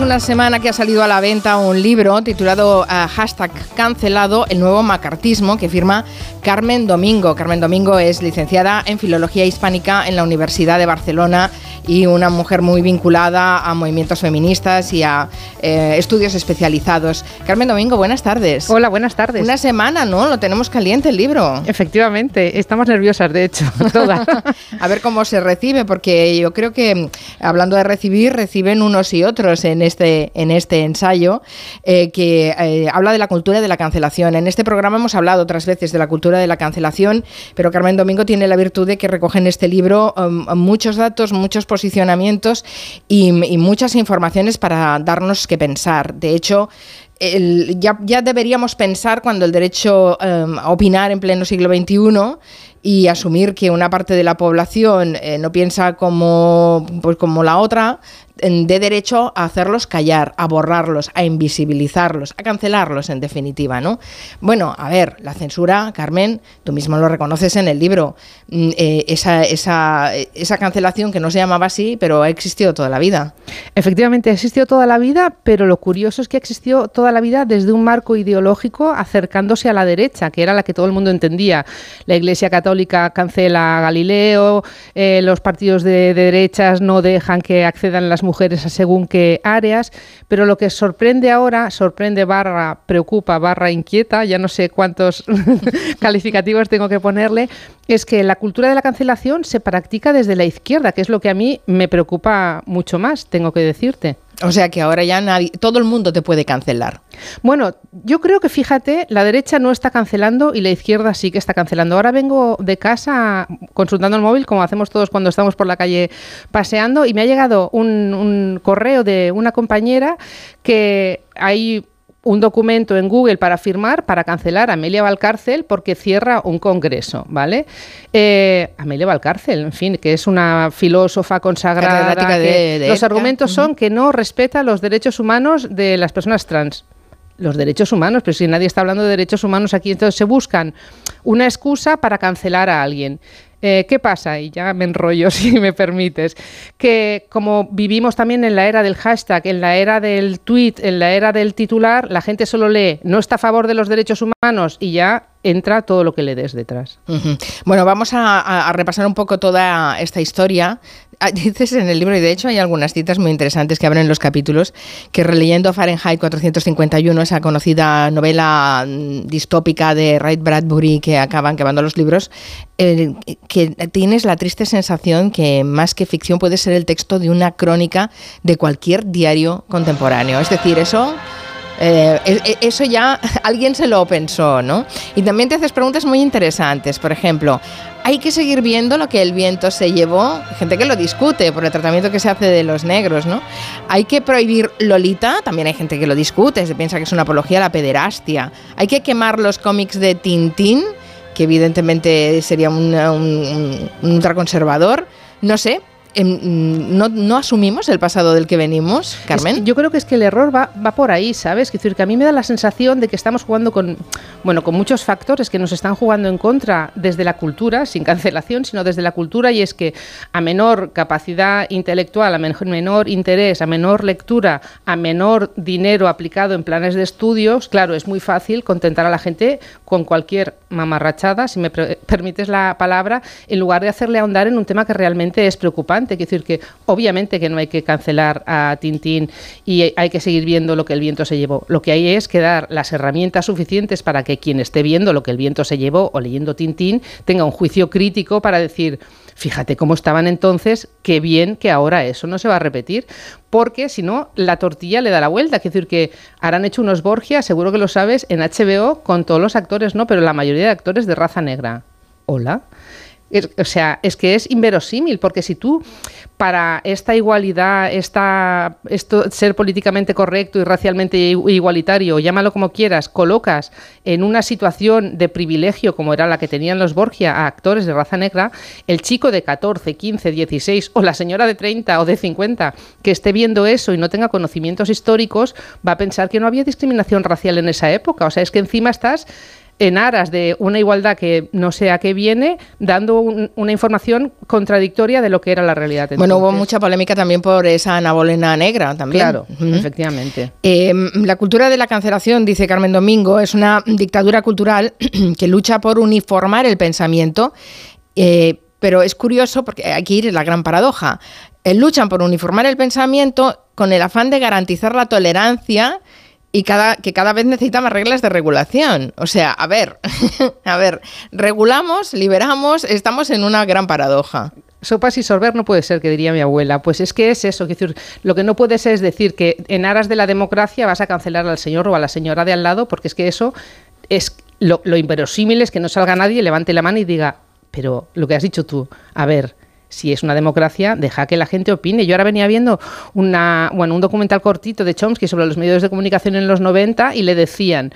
Llevamos una semana que ha salido a la venta un libro titulado uh, Hashtag Cancelado, el nuevo macartismo, que firma Carmen Domingo. Carmen Domingo es licenciada en Filología Hispánica en la Universidad de Barcelona y una mujer muy vinculada a movimientos feministas y a eh, estudios especializados. Carmen Domingo, buenas tardes. Hola, buenas tardes. Una semana, ¿no? Lo tenemos caliente el libro. Efectivamente, estamos nerviosas, de hecho, todas. a ver cómo se recibe, porque yo creo que, hablando de recibir, reciben unos y otros en este, en este ensayo, eh, que eh, habla de la cultura de la cancelación. En este programa hemos hablado otras veces de la cultura de la cancelación, pero Carmen Domingo tiene la virtud de que recoge en este libro um, muchos datos, muchos posicionamientos y, muchas informaciones para darnos que pensar. De hecho, ya, deberíamos pensar cuando el derecho um, a opinar en pleno siglo XXI y asumir que una parte de la población eh, no piensa como, pues como la otra, de derecho a hacerlos callar, a borrarlos, a invisibilizarlos, a cancelarlos en definitiva, ¿no? Bueno, a ver, la censura, Carmen, tú mismo lo reconoces en el libro, mm, eh, esa, esa, esa cancelación que no se llamaba así, pero ha existido toda la vida. Efectivamente, ha existido toda la vida, pero lo curioso es que ha existido toda la vida desde un marco ideológico acercándose a la derecha, que era la que todo el mundo entendía. La Iglesia Católica cancela a Galileo, eh, los partidos de, de derechas no dejan que accedan las mujeres a según qué áreas, pero lo que sorprende ahora, sorprende barra, preocupa, barra, inquieta, ya no sé cuántos calificativos tengo que ponerle, es que la cultura de la cancelación se practica desde la izquierda, que es lo que a mí me preocupa mucho más, tengo que decirte. O sea que ahora ya nadie, todo el mundo te puede cancelar. Bueno, yo creo que fíjate, la derecha no está cancelando y la izquierda sí que está cancelando. Ahora vengo de casa consultando el móvil, como hacemos todos cuando estamos por la calle paseando, y me ha llegado un, un correo de una compañera que hay un documento en Google para firmar para cancelar a Amelia Valcárcel porque cierra un congreso, ¿vale? Eh, Amelia Valcárcel, en fin, que es una filósofa consagrada. de, los argumentos son que no respeta los derechos humanos de las personas trans los derechos humanos, pero si nadie está hablando de derechos humanos aquí, entonces se buscan una excusa para cancelar a alguien. Eh, ¿Qué pasa? Y ya me enrollo si me permites. Que como vivimos también en la era del hashtag, en la era del tweet, en la era del titular, la gente solo lee no está a favor de los derechos humanos y ya entra todo lo que le des detrás. Bueno, vamos a, repasar un poco toda esta historia. Ah, dices en el libro, y de hecho hay algunas citas muy interesantes que abren los capítulos, que releyendo Fahrenheit 451, esa conocida novela mm, distópica de Ray Bradbury que acaban quemando los libros, que tienes la triste sensación que más que ficción puede ser el texto de una crónica de cualquier diario contemporáneo. Es decir, eso eh, e, e, eso ya alguien se lo pensó, ¿no? Y también te haces preguntas muy interesantes. Por ejemplo, ¿hay que seguir viendo lo que el viento se llevó? gente que lo discute por el tratamiento que se hace de los negros, ¿no? ¿Hay que prohibir Lolita? También hay gente que lo discute, se piensa que es una apología a la pederastia. ¿Hay que quemar los cómics de Tintín? que evidentemente sería un, un ultraconservador. No sé, no, no, asumimos el pasado del que venimos, Carmen. yo creo que es que el error va, va por ahí, ¿sabes? Es decir, que a mí me da la sensación de que estamos jugando con, bueno, con muchos factores que nos están jugando en contra desde la cultura, sin cancelación, sino desde la cultura, y es que a menor capacidad intelectual, a menor interés, a menor lectura, a menor dinero aplicado en planes de estudios, claro, es muy fácil contentar a la gente con cualquier mamarrachada, si me permites la palabra, en lugar de hacerle ahondar en un tema que realmente es preocupante Quiero decir que obviamente que no hay que cancelar a Tintín y hay que seguir viendo lo que el viento se llevó. Lo que hay es que dar las herramientas suficientes para que quien esté viendo lo que el viento se llevó o leyendo Tintín tenga un juicio crítico para decir, fíjate cómo estaban entonces, qué bien que ahora eso no se va a repetir, porque si no, la tortilla le da la vuelta. Es decir, que harán hecho unos Borgia, seguro que lo sabes, en HBO con todos los actores, ¿no? Pero la mayoría de actores de raza negra. Hola o sea, es que es inverosímil, porque si tú para esta igualdad, esta, esto, ser políticamente correcto y racialmente igualitario, llámalo como quieras, colocas en una situación de privilegio como era la que tenían los Borgia a actores de raza negra, el chico de 14, 15, 16 o la señora de 30 o de 50 que esté viendo eso y no tenga conocimientos históricos va a pensar que no había discriminación racial en esa época. O sea, es que encima estás en aras de una igualdad que no sé a qué viene, dando una información contradictoria de lo que era la realidad. Bueno, hubo mucha polémica también por esa Ana Bolena negra también. Claro, efectivamente. Em, la cultura de la cancelación, dice Carmen Domingo, es una dictadura cultural que lucha por uniformar el pensamiento. Eh, pero es curioso porque aquí ir la gran paradoja. Eh, luchan por uniformar el pensamiento con el afán de garantizar la tolerancia y cada, que cada vez necesita más reglas de regulación. O sea, a ver, a ver, regulamos, liberamos, estamos en una gran paradoja. Sopas y sorber no puede ser, que diría mi abuela. Pues es que es eso. Decir, lo que no puede ser es decir que en aras de la democracia vas a cancelar al señor o a la señora de al lado, porque es que eso es lo, lo inverosímil es que no salga nadie, levante la mano y diga, pero lo que has dicho tú, a ver, si es una democracia, deja que la gente opine. Yo ahora venía viendo un documental cortito de Chomsky sobre los medios de comunicación en los 90 y le decían...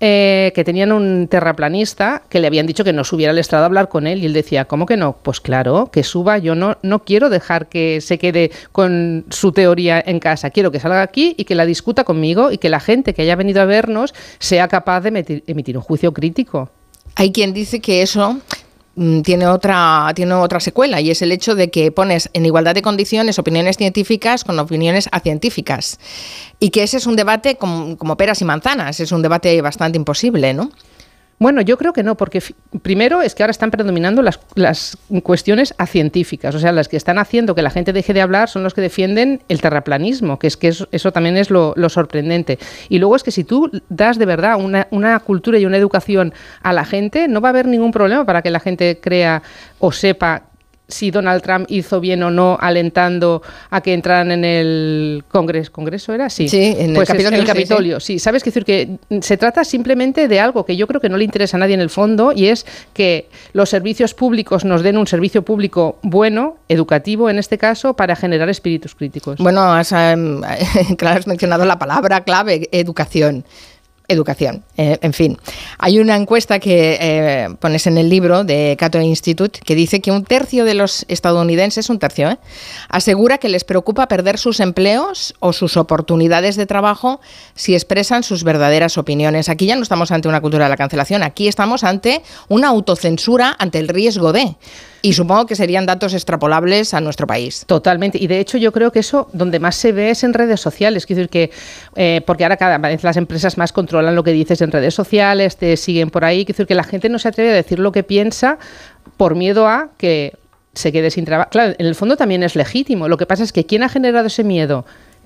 Eh, que tenían un terraplanista que le habían dicho que no subiera al estrado a hablar con él y él decía, ¿cómo que no? Pues claro, que suba, yo no, no quiero dejar que se quede con su teoría en casa, quiero que salga aquí y que la discuta conmigo y que la gente que haya venido a vernos sea capaz de emitir un juicio crítico. Hay quien dice que eso tiene otra, tiene otra secuela y es el hecho de que pones en igualdad de condiciones opiniones científicas con opiniones acientíficas. Y que ese es un debate como, como peras y manzanas, es un debate bastante imposible, ¿no? Bueno, yo creo que no, porque primero es que ahora están predominando las, las, cuestiones científicas, o sea, las que están haciendo que la gente deje de hablar son los que defienden el terraplanismo, que es que eso, también es lo, sorprendente. Y luego es que si tú das de verdad una, una cultura y una educación a la gente, no va a haber ningún problema para que la gente crea o sepa si Donald Trump hizo bien o no alentando a que entraran en el Congreso. ¿Congreso era? Sí, sí en el pues Capitolio. el Capitolio, sí, ¿Sabes decir? Que se trata simplemente de algo que yo creo que no le interesa a nadie en el fondo y es que los servicios públicos nos den un servicio público bueno, educativo en este caso, para generar espíritus críticos. Bueno, has, em, claro, has mencionado la palabra clave, educación educación. Eh, en fin, hay una encuesta que eh, pones en el libro de Cato Institute que dice que un tercio de los estadounidenses, un tercio, eh, asegura que les preocupa perder sus empleos o sus oportunidades de trabajo si expresan sus verdaderas opiniones. Aquí ya no estamos ante una cultura de la cancelación, aquí estamos ante una autocensura ante el riesgo de. Y supongo que serían datos extrapolables a nuestro país. Totalmente. Y de hecho yo creo que eso donde más se ve es en redes sociales. Quiero decir que, eh, porque ahora cada vez las empresas más controlan lo que dices en redes sociales, te siguen por ahí. Quiero decir que la gente no se atreve a decir lo que piensa por miedo a que se quede sin trabajo. Claro, en el fondo también es legítimo. Lo que pasa es que ¿quién ha generado ese miedo?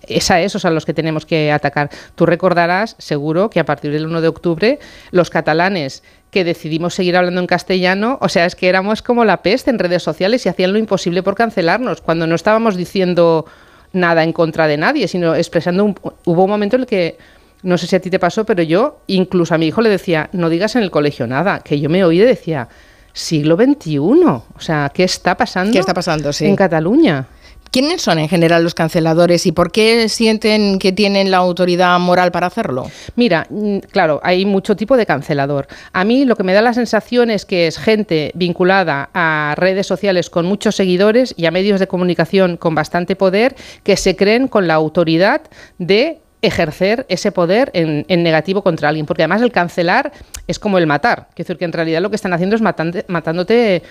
es a esos a los que tenemos que atacar. Tú recordarás, seguro, que a partir del 1 de octubre los catalanes que decidimos seguir hablando en castellano, o sea, es que éramos como la peste en redes sociales y hacían lo imposible por cancelarnos, cuando no estábamos diciendo nada en contra de nadie, sino expresando un, hubo un momento en el que no sé si a ti te pasó, pero yo incluso a mi hijo le decía, no digas en el colegio nada, que yo me oí y decía, siglo XXI, o sea, ¿qué está pasando? ¿Qué está pasando, En Cataluña. ¿Quiénes son en general los canceladores y por qué sienten que tienen la autoridad moral para hacerlo? Mira, mm, claro, hay mucho tipo de cancelador. A mí lo que me da la sensación es que es gente vinculada a redes sociales con muchos seguidores y a medios de comunicación con bastante poder que se creen con la autoridad de ejercer ese poder en, negativo contra alguien, porque además el cancelar es como el matar, es decir, que en realidad lo que están haciendo es matándote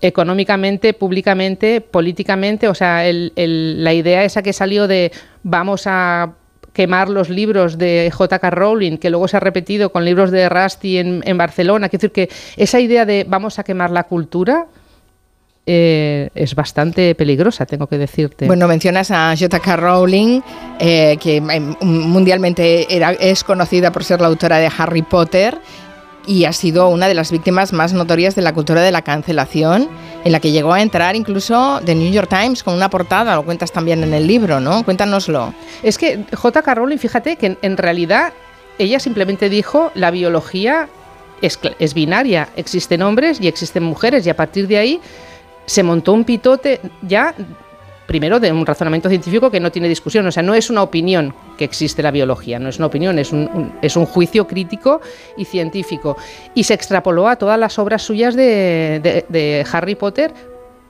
económicamente, públicamente, políticamente. O sea, la idea esa que salió de vamos a quemar los libros de J.K. Rowling, que luego se ha repetido con libros de Rusty en, Barcelona. Quiero decir que esa idea de vamos a quemar la cultura eh, es bastante peligrosa, tengo que decirte. Bueno, mencionas a J.K. Rowling, eh, que mundialmente era, es conocida por ser la autora de Harry Potter y ha sido una de las víctimas más notorias de la cultura de la cancelación, en la que llegó a entrar incluso The New York Times con una portada, lo cuentas también en el libro, ¿no? Cuéntanoslo. Es que J.K. Rowling, fíjate que en, realidad ella simplemente dijo la biología es, es binaria, existen hombres y existen mujeres y a partir de ahí se montó un pitote ya primero de un razonamiento científico que no tiene discusión, o sea, no es una opinión que existe la biología, no es una opinión, es un, es un juicio crítico y científico. Y se extrapoló a todas las obras suyas de, de Harry Potter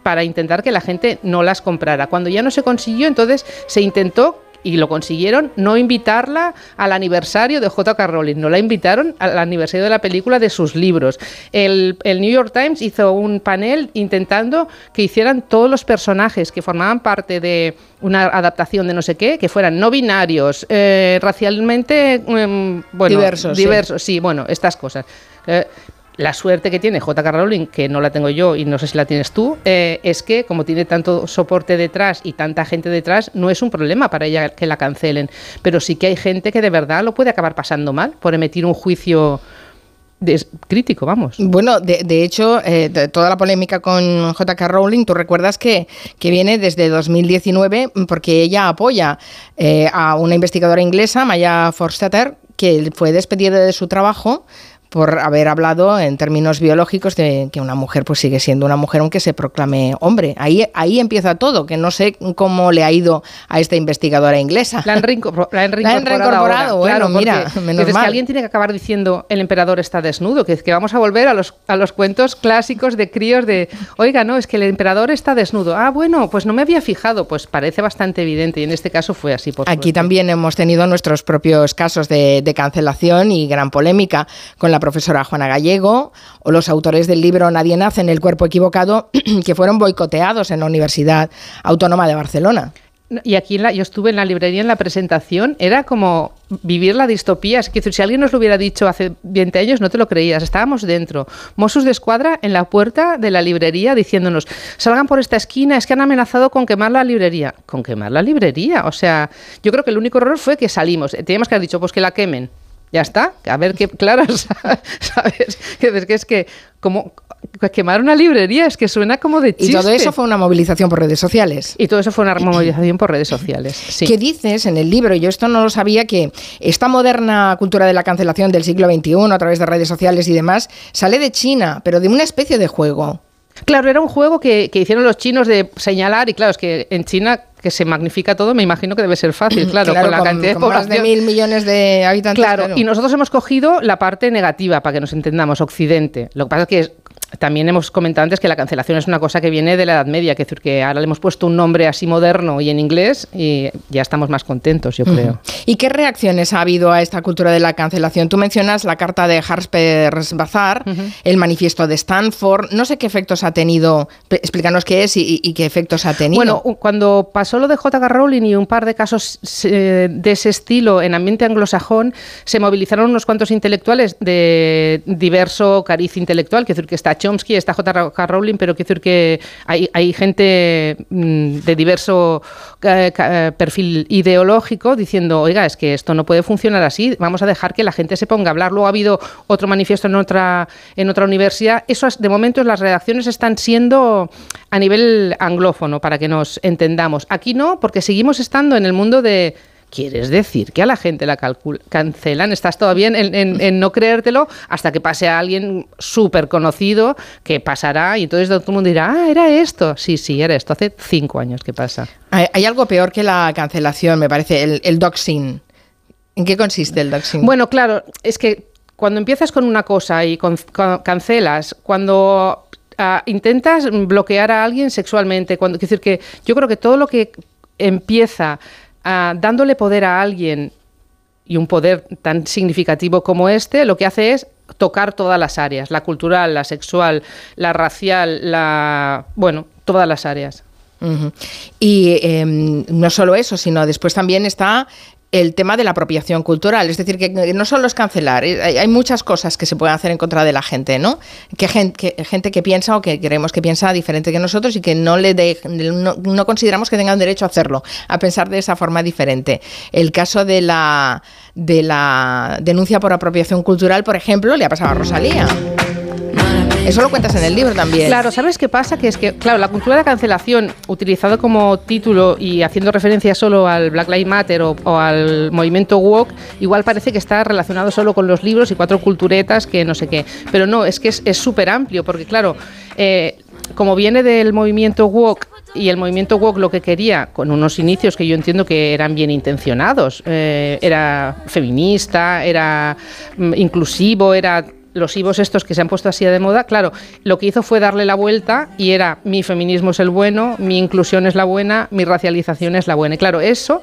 para intentar que la gente no las comprara. Cuando ya no se consiguió, entonces se intentó y lo consiguieron, no invitarla al aniversario de J.K. Rowling, no la invitaron al aniversario de la película de sus libros. El, New York Times hizo un panel intentando que hicieran todos los personajes que formaban parte de una adaptación de no sé qué, que fueran no binarios, eh, racialmente em, bueno, diversos. Diversos, sí. bueno, estas cosas. Eh, la suerte que tiene J.K. Rowling, que no la tengo yo y no sé si la tienes tú, eh, es que como tiene tanto soporte detrás y tanta gente detrás, no es un problema para ella que la cancelen. Pero sí que hay gente que de verdad lo puede acabar pasando mal por emitir un juicio crítico, vamos. Bueno, de, hecho, eh, toda la polémica con J.K. Rowling, tú recuerdas que, que, viene desde 2019 porque ella apoya eh, a una investigadora inglesa, Maya Forstater, que fue despedida de su trabajo por haber hablado en términos biológicos de que una mujer pues sigue siendo una mujer aunque se proclame hombre. Ahí, ahí empieza todo, que no sé cómo le ha ido a esta investigadora inglesa. La han, reincorporado. Bueno, mira, menos mal. que alguien tiene que acabar diciendo el emperador está desnudo, que, que vamos a volver a los, a los cuentos clásicos de críos de, oiga, no, es que el emperador está desnudo. Ah, bueno, pues no me había fijado, pues parece bastante evidente y en este caso fue así. Por Aquí también hemos tenido nuestros propios casos de, de cancelación y gran polémica con la la profesora Juana Gallego o los autores del libro Nadie nace en el cuerpo equivocado, que fueron boicoteados en la Universidad Autónoma de Barcelona. Y aquí yo estuve en la librería en la presentación, era como vivir la distopía. Es decir, si alguien nos lo hubiera dicho hace 20 años, no te lo creías. Estábamos dentro. Mossos de escuadra en la puerta de la librería diciéndonos, salgan por esta esquina, es que han amenazado con quemar la librería. ¿Con quemar la librería? O sea, yo creo que el único error fue que salimos. Teníamos que haber dicho, pues que la quemen. Ya está, a ver qué, claro, ¿sabes? Que es que como quemar una librería, es que suena como de chiste. Y todo eso fue una movilización por redes sociales. Y todo eso fue una movilización por redes sociales. Sí. ¿Qué dices en el libro? Yo esto no lo sabía, que esta moderna cultura de la cancelación del siglo XXI a través de redes sociales y demás sale de China, pero de una especie de juego. Claro, era un juego que, hicieron los chinos de señalar, y claro, es que en China que se magnifica todo, me imagino que debe ser fácil, claro, con la cantidad de población. Más de mil millones de habitantes. Claro, y nosotros hemos cogido la parte negativa, para que nos entendamos, Occidente. Lo que pasa es que también hemos comentado antes que la cancelación es una cosa que viene de la Edad Media, que decir que ahora le hemos puesto un nombre así moderno y en inglés y ya estamos más contentos, yo creo. ¿Y qué reacciones ha habido a esta cultura de la cancelación? Tú mencionas la carta de Harper's Bazaar, el manifiesto de Stanford, no sé qué efectos ha tenido, explícanos qué es y, qué efectos ha tenido. Bueno, cuando pasó lo de J.K. Rowling y un par de casos eh, de ese estilo en ambiente anglosajón, se movilizaron unos cuantos intelectuales de diverso cariz intelectual, que decir que está Chomsky, está J.K. Rowling, pero quiero decir que hay, gente mm, de diverso perfil ideológico diciendo, oiga, es que esto no puede funcionar así, vamos a dejar que la gente se ponga a hablar. Luego ha habido otro manifiesto en otra, en otra universidad. Eso, de momento, las redacciones están siendo a nivel anglófono, para que nos entendamos. Aquí no, porque seguimos estando en el mundo de ¿Quieres decir que a la gente la cancelan? Estás todavía en, en, no creértelo hasta que pase a alguien súper conocido que pasará y entonces todo el mundo dirá, ah, era esto. Sí, sí, era esto. Hace cinco años que pasa. Hay, algo peor que la cancelación, me parece, el, el doxing. ¿En qué consiste el doxing? Bueno, claro, es que cuando empiezas con una cosa y cancelas, cuando ah, intentas bloquear a alguien sexualmente, cuando, decir que yo creo que todo lo que empieza Ah, dándole poder a alguien y un poder tan significativo como este, lo que hace es tocar todas las áreas, la cultural, la sexual, la racial, la... bueno, todas las áreas. Y em, no solo eso, sino después también está el tema de la apropiación cultural. Es decir, que no solo es cancelar, eh, hay, muchas cosas que se pueden hacer en contra de la gente, ¿no? Que gente que, gente que piensa o que creemos que piensa diferente que nosotros y que no, le no, consideramos que tengan derecho a hacerlo, a pensar de esa forma diferente. El caso de la, de la denuncia por apropiación cultural, por ejemplo, le ha pasado a Rosalía. Eso lo cuentas en el libro también. Claro, ¿sabes qué pasa? Que es que, claro, la cultura de cancelación, utilizado como título y haciendo referencia solo al Black Lives Matter o, al movimiento woke, igual parece que está relacionado solo con los libros y cuatro culturetas que no sé qué. Pero no, es que es súper amplio, porque claro, eh, como viene del movimiento woke y el movimiento woke lo que quería, con unos inicios que yo entiendo que eran bien intencionados, eh, era feminista, era mm, inclusivo, era los IVOs estos que se han puesto así de moda, claro, lo que hizo fue darle la vuelta y era mi feminismo es el bueno, mi inclusión es la buena, mi racialización es la buena. Y claro, eso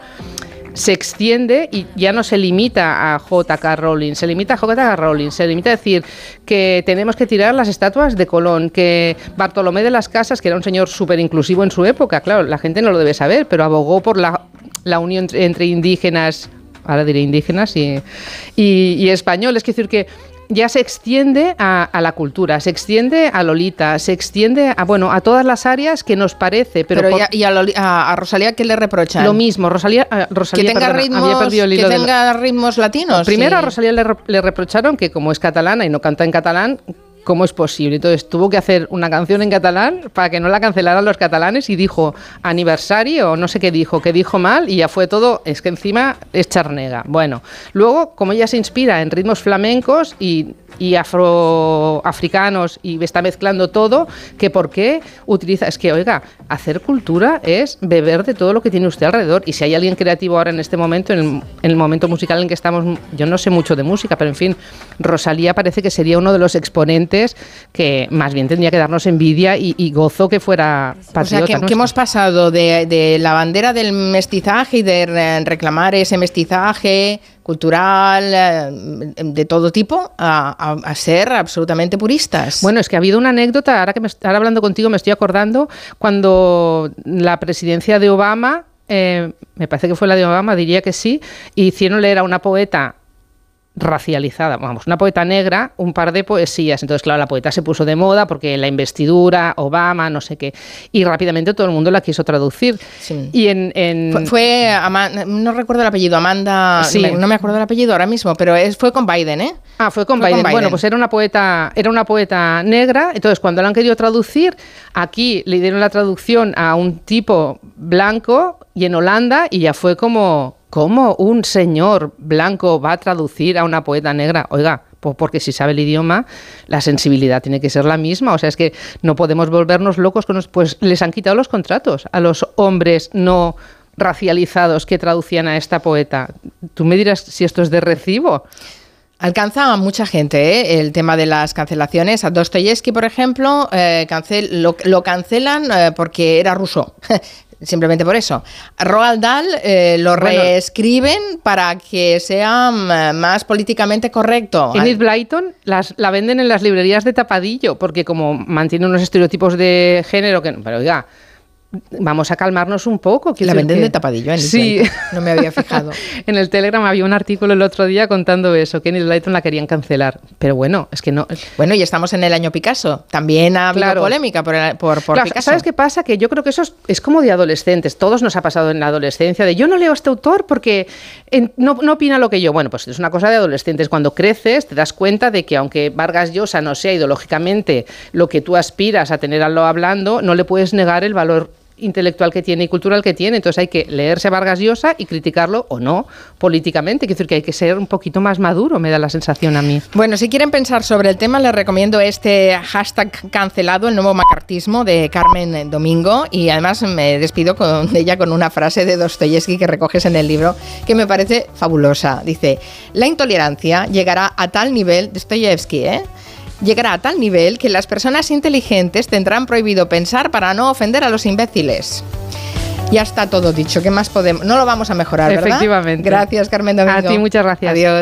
se extiende y ya no se limita a J.K. Rowling, se limita a J.K. Rowling, se limita a decir que tenemos que tirar las estatuas de Colón, que Bartolomé de las Casas, que era un señor súper inclusivo en su época, claro, la gente no lo debe saber, pero abogó por la, unión entre, indígenas ahora diré indígenas y, y, y españoles. Es decir, que ya se extiende a, la cultura, se extiende a Lolita, se extiende a bueno a todas las áreas que nos parece. Pero, y, a, Rosalía qué le reprochan? Lo mismo, Rosalía, que tenga ritmos, que tenga ritmos latinos. Primero a Rosalía le, le reprocharon que como es catalana y no canta en catalán, ¿cómo es posible? Entonces tuvo que hacer una canción en catalán para que no la cancelaran los catalanes y dijo aniversario o no sé qué dijo, que dijo mal y ya fue todo, es que encima es charnega. Bueno, luego como ella se inspira en ritmos flamencos y y afroafricanos y está mezclando todo, que por qué utiliza, es que oiga, hacer cultura es beber de todo lo que tiene usted alrededor y si hay alguien creativo ahora en este momento, en el, momento musical en que estamos, yo no sé mucho de música, pero en fin, Rosalía parece que sería uno de los exponentes que más bien tendría que darnos envidia y, gozo que fuera patriota. O sea, que, hemos pasado de, de la bandera del mestizaje y de reclamar ese mestizaje cultural, eh, de todo tipo, a, ser absolutamente puristas. Bueno, es que ha habido una anécdota, ahora que me, ahora hablando contigo me estoy acordando, cuando la presidencia de Obama, eh, me parece que fue la de Obama, diría que sí, hicieron leer a una poeta racializada, vamos, una poeta negra, un par de poesías. Entonces, claro, la poeta se puso de moda porque la investidura, Obama, no sé qué, y rápidamente todo el mundo la quiso traducir. Y en, Fue, no recuerdo el apellido, Amanda, no me acuerdo el apellido ahora mismo, pero es, fue con Biden, ¿eh? Ah, fue con, Biden. Bueno, pues era una poeta, era una poeta negra. Entonces, cuando la han querido traducir, aquí le dieron la traducción a un tipo blanco y en Holanda y ya fue como ¿Cómo un señor blanco va a traducir a una poeta negra? Oiga, pues porque si sabe el idioma, la sensibilidad tiene que ser la misma. O sea, es que no podemos volvernos locos con los, Pues les han quitado los contratos a los hombres no racializados que traducían a esta poeta. Tú me dirás si esto es de recibo. Alcanza a mucha gente ¿eh? el tema de las cancelaciones. A Dostoyevsky, por ejemplo, eh, lo, cancelan eh, porque era ruso. simplemente por eso. Roald Dahl eh, lo reescriben para que sea mm, más políticamente correcto. Enid Blyton las, la venden en las librerías de tapadillo, porque como mantiene unos estereotipos de género que... Pero oiga, vamos a calmarnos un poco. La venden de tapadillo, en Sí. No me había fijado. en el Telegram había un artículo el otro día contando eso, que Enid Blyton la querían cancelar. Pero bueno, es que no... Bueno, y estamos en el año Picasso. También ha habido polémica por, por, Picasso. ¿Sabes qué pasa? Que yo creo que eso es, como de adolescentes. Todos nos ha pasado en la adolescencia de yo no leo a este autor porque no, no opina lo que yo. Bueno, pues es una cosa de adolescentes. Cuando creces te das cuenta de que aunque Vargas Llosa no sea ideológicamente lo que tú aspiras a tenerlo hablando, no le puedes negar el valor intelectual que tiene y cultural que tiene. Entonces hay que leerse a Vargas Llosa y criticarlo o no políticamente. Quiero decir que hay que ser un poquito más maduro, me da la sensación a mí. Bueno, si quieren pensar sobre el tema, les recomiendo este hashtag cancelado, el nuevo macartismo de Carmen Domingo. Y además me despido con, ella con una frase de Dostoyevsky que recoges en el libro que me parece fabulosa. Dice, la intolerancia llegará a tal nivel, Dostoyevsky, ¿eh? Llegará a tal nivel que las personas inteligentes tendrán prohibido pensar para no ofender a los imbéciles. Ya está todo dicho. ¿Qué más podemos? No lo vamos a mejorar, ¿verdad? Efectivamente. Gracias, Carmen Domingo. A ti, muchas gracias. Adiós.